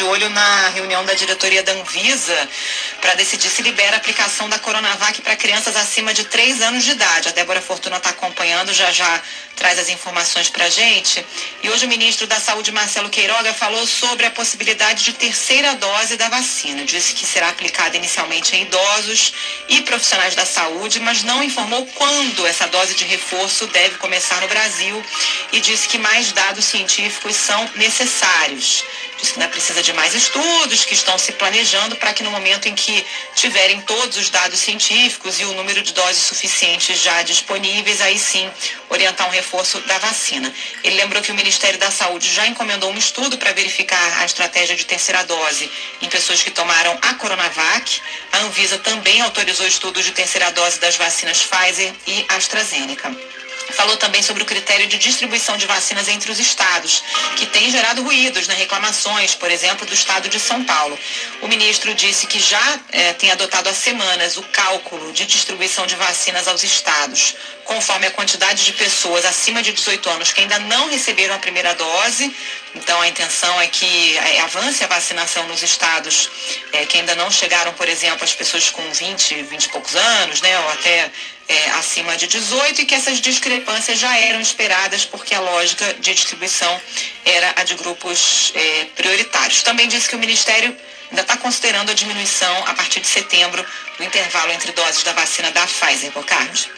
de olho na reunião da diretoria da Anvisa para decidir se libera a aplicação da Coronavac para crianças acima de 3 anos de idade. A Débora Fortuna está acompanhando, já já traz as informações para a gente. E hoje o ministro da Saúde, Marcelo Queiroga, falou sobre a possibilidade de terceira dose da vacina. Disse que será aplicada inicialmente em idosos e profissionais da saúde, mas não informou quando essa dose de reforço deve começar no Brasil e disse que mais dados científicos são necessários. Que ainda precisa de mais estudos que estão se planejando para que no momento em que tiverem todos os dados científicos e o número de doses suficientes já disponíveis, aí sim orientar um reforço da vacina. Ele lembrou que o Ministério da Saúde já encomendou um estudo para verificar a estratégia de terceira dose em pessoas que tomaram a Coronavac. A Anvisa também autorizou estudos de terceira dose das vacinas Pfizer e AstraZeneca. Falou também sobre o critério de distribuição de vacinas entre os estados, que tem gerado ruídos, né, reclamações, por exemplo, do estado de São Paulo. O ministro disse que já eh, tem adotado há semanas o cálculo de distribuição de vacinas aos estados, conforme a quantidade de pessoas acima de 18 anos que ainda não receberam a primeira dose. Então, a intenção é que eh, avance a vacinação nos estados eh, que ainda não chegaram, por exemplo, as pessoas com 20, 20 e poucos anos, né, ou até acima de 18 e que essas discrepâncias já eram esperadas porque a lógica de distribuição era a de grupos é, prioritários. Também disse que o Ministério ainda está considerando a diminuição a partir de setembro do intervalo entre doses da vacina da Pfizer, Bocardi.